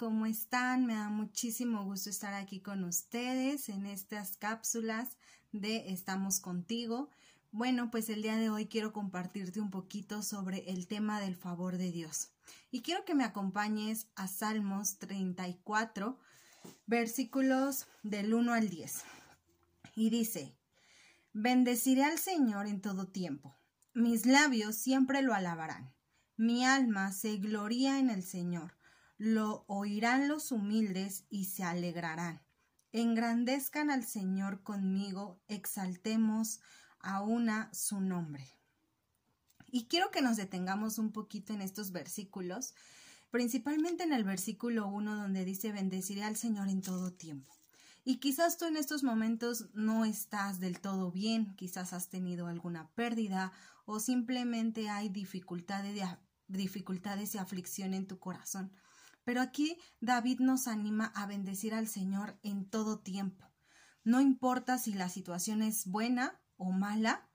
¿cómo están? Me da muchísimo gusto estar aquí con ustedes en estas cápsulas de Estamos contigo. Bueno, pues el día de hoy quiero compartirte un poquito sobre el tema del favor de Dios. Y quiero que me acompañes a Salmos 34, versículos del 1 al 10. Y dice, Bendeciré al Señor en todo tiempo. Mis labios siempre lo alabarán. Mi alma se gloría en el Señor lo oirán los humildes y se alegrarán. Engrandezcan al Señor conmigo, exaltemos a una su nombre. Y quiero que nos detengamos un poquito en estos versículos, principalmente en el versículo 1 donde dice bendeciré al Señor en todo tiempo. Y quizás tú en estos momentos no estás del todo bien, quizás has tenido alguna pérdida o simplemente hay dificultades, dificultades y aflicción en tu corazón. Pero aquí David nos anima a bendecir al Señor en todo tiempo. No importa si la situación es buena o mala,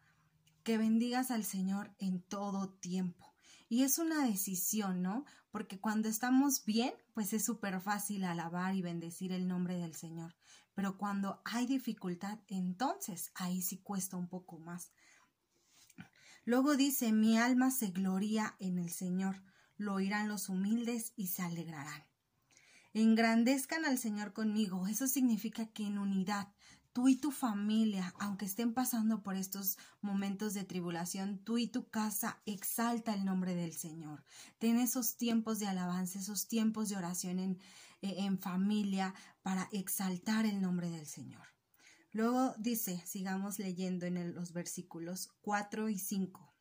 que bendigas al Señor en todo tiempo. Y es una decisión, ¿no? Porque cuando estamos bien, pues es súper fácil alabar y bendecir el nombre del Señor. Pero cuando hay dificultad, entonces ahí sí cuesta un poco más. Luego dice, mi alma se gloria en el Señor lo oirán los humildes y se alegrarán. Engrandezcan al Señor conmigo. Eso significa que en unidad, tú y tu familia, aunque estén pasando por estos momentos de tribulación, tú y tu casa exalta el nombre del Señor. Ten esos tiempos de alabanza, esos tiempos de oración en, eh, en familia para exaltar el nombre del Señor. Luego dice, sigamos leyendo en los versículos 4 y 5.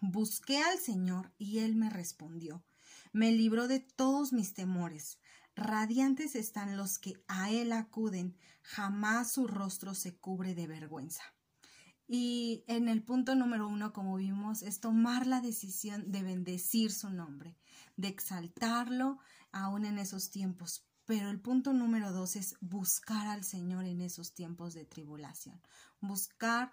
Busqué al Señor y Él me respondió. Me libró de todos mis temores. Radiantes están los que a Él acuden. Jamás su rostro se cubre de vergüenza. Y en el punto número uno, como vimos, es tomar la decisión de bendecir su nombre, de exaltarlo aún en esos tiempos. Pero el punto número dos es buscar al Señor en esos tiempos de tribulación. Buscar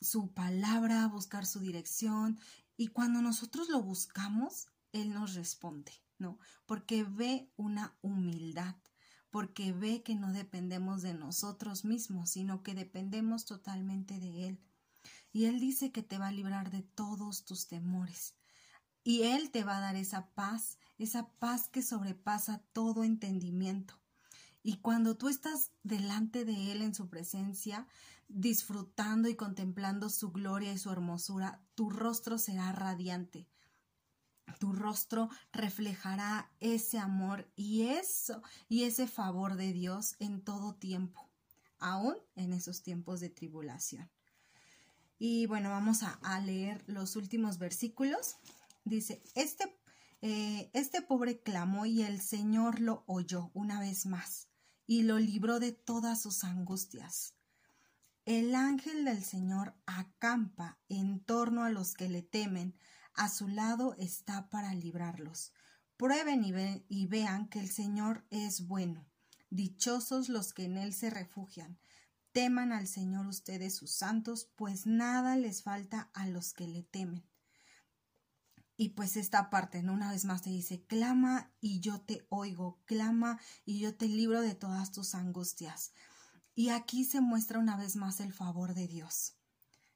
su palabra, buscar su dirección. Y cuando nosotros lo buscamos, Él nos responde, ¿no? Porque ve una humildad, porque ve que no dependemos de nosotros mismos, sino que dependemos totalmente de Él. Y Él dice que te va a librar de todos tus temores. Y Él te va a dar esa paz, esa paz que sobrepasa todo entendimiento. Y cuando tú estás delante de Él en su presencia, disfrutando y contemplando su gloria y su hermosura, tu rostro será radiante. Tu rostro reflejará ese amor y eso y ese favor de Dios en todo tiempo, aún en esos tiempos de tribulación. Y bueno, vamos a, leer los últimos versículos. Dice, este, eh, este pobre clamó y el Señor lo oyó una vez más y lo libró de todas sus angustias. El ángel del Señor acampa en torno a los que le temen, a su lado está para librarlos. Prueben y, y vean que el Señor es bueno. Dichosos los que en él se refugian. Teman al Señor ustedes sus santos, pues nada les falta a los que le temen. Y pues esta parte, ¿no? Una vez más te dice, clama y yo te oigo, clama y yo te libro de todas tus angustias. Y aquí se muestra una vez más el favor de Dios.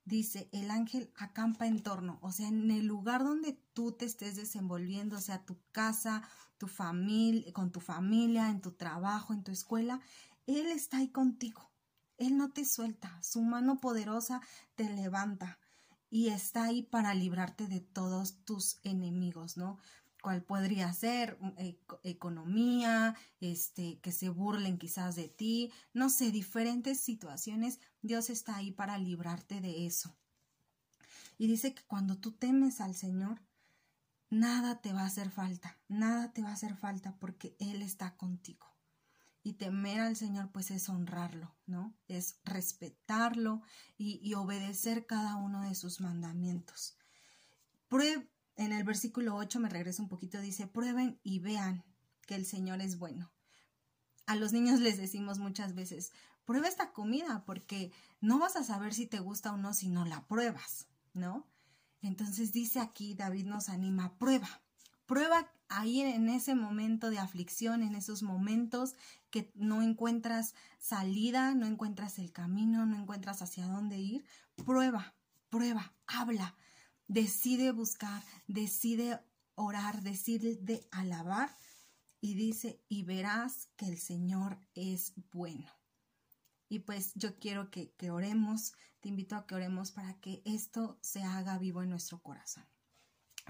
Dice, el ángel acampa en torno, o sea, en el lugar donde tú te estés desenvolviendo, o sea, tu casa, tu familia, con tu familia, en tu trabajo, en tu escuela, Él está ahí contigo. Él no te suelta, su mano poderosa te levanta y está ahí para librarte de todos tus enemigos, ¿no? ¿Cuál podría ser mm, economía, este, que se burlen quizás de ti, no sé, diferentes situaciones, Dios está ahí para librarte de eso. Y dice que cuando tú temes al Señor, nada te va a hacer falta, nada te va a hacer falta porque Él está contigo. Y temer al Señor, pues es honrarlo, ¿no? Es respetarlo y, obedecer cada uno de sus mandamientos. En el versículo 8, me regreso un poquito, dice, prueben y vean que el Señor es bueno. A los niños les decimos muchas veces, prueba esta comida porque no vas a saber si te gusta o no si no la pruebas, ¿no? Entonces dice aquí, David nos anima, prueba, prueba ahí en ese momento de aflicción, en esos momentos que no encuentras salida, no encuentras el camino, no encuentras hacia dónde ir, prueba, prueba, habla, decide buscar, decide orar, decide alabar y dice, y verás que el Señor es bueno. Y pues yo quiero que, que oremos, te invito a que oremos para que esto se haga vivo en nuestro corazón.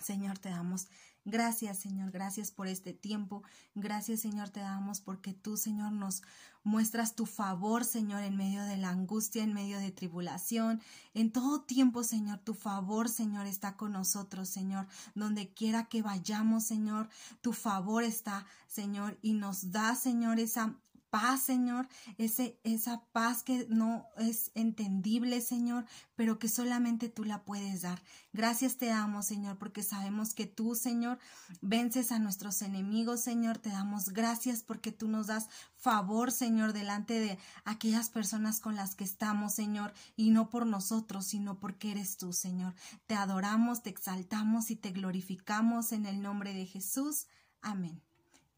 Señor, te damos Gracias, Señor, gracias por este tiempo. Gracias, Señor, te damos porque tú, Señor, nos muestras tu favor, Señor, en medio de la angustia, en medio de tribulación. En todo tiempo, Señor, tu favor, Señor, está con nosotros, Señor. Donde quiera que vayamos, Señor, tu favor está, Señor, y nos da, Señor, esa paz, Señor, ese, esa paz que no es entendible, Señor, pero que solamente tú la puedes dar. Gracias te damos, Señor, porque sabemos que tú, Señor, vences a nuestros enemigos, Señor. Te damos gracias porque tú nos das favor, Señor, delante de aquellas personas con las que estamos, Señor, y no por nosotros, sino porque eres tú, Señor. Te adoramos, te exaltamos y te glorificamos en el nombre de Jesús. Amén.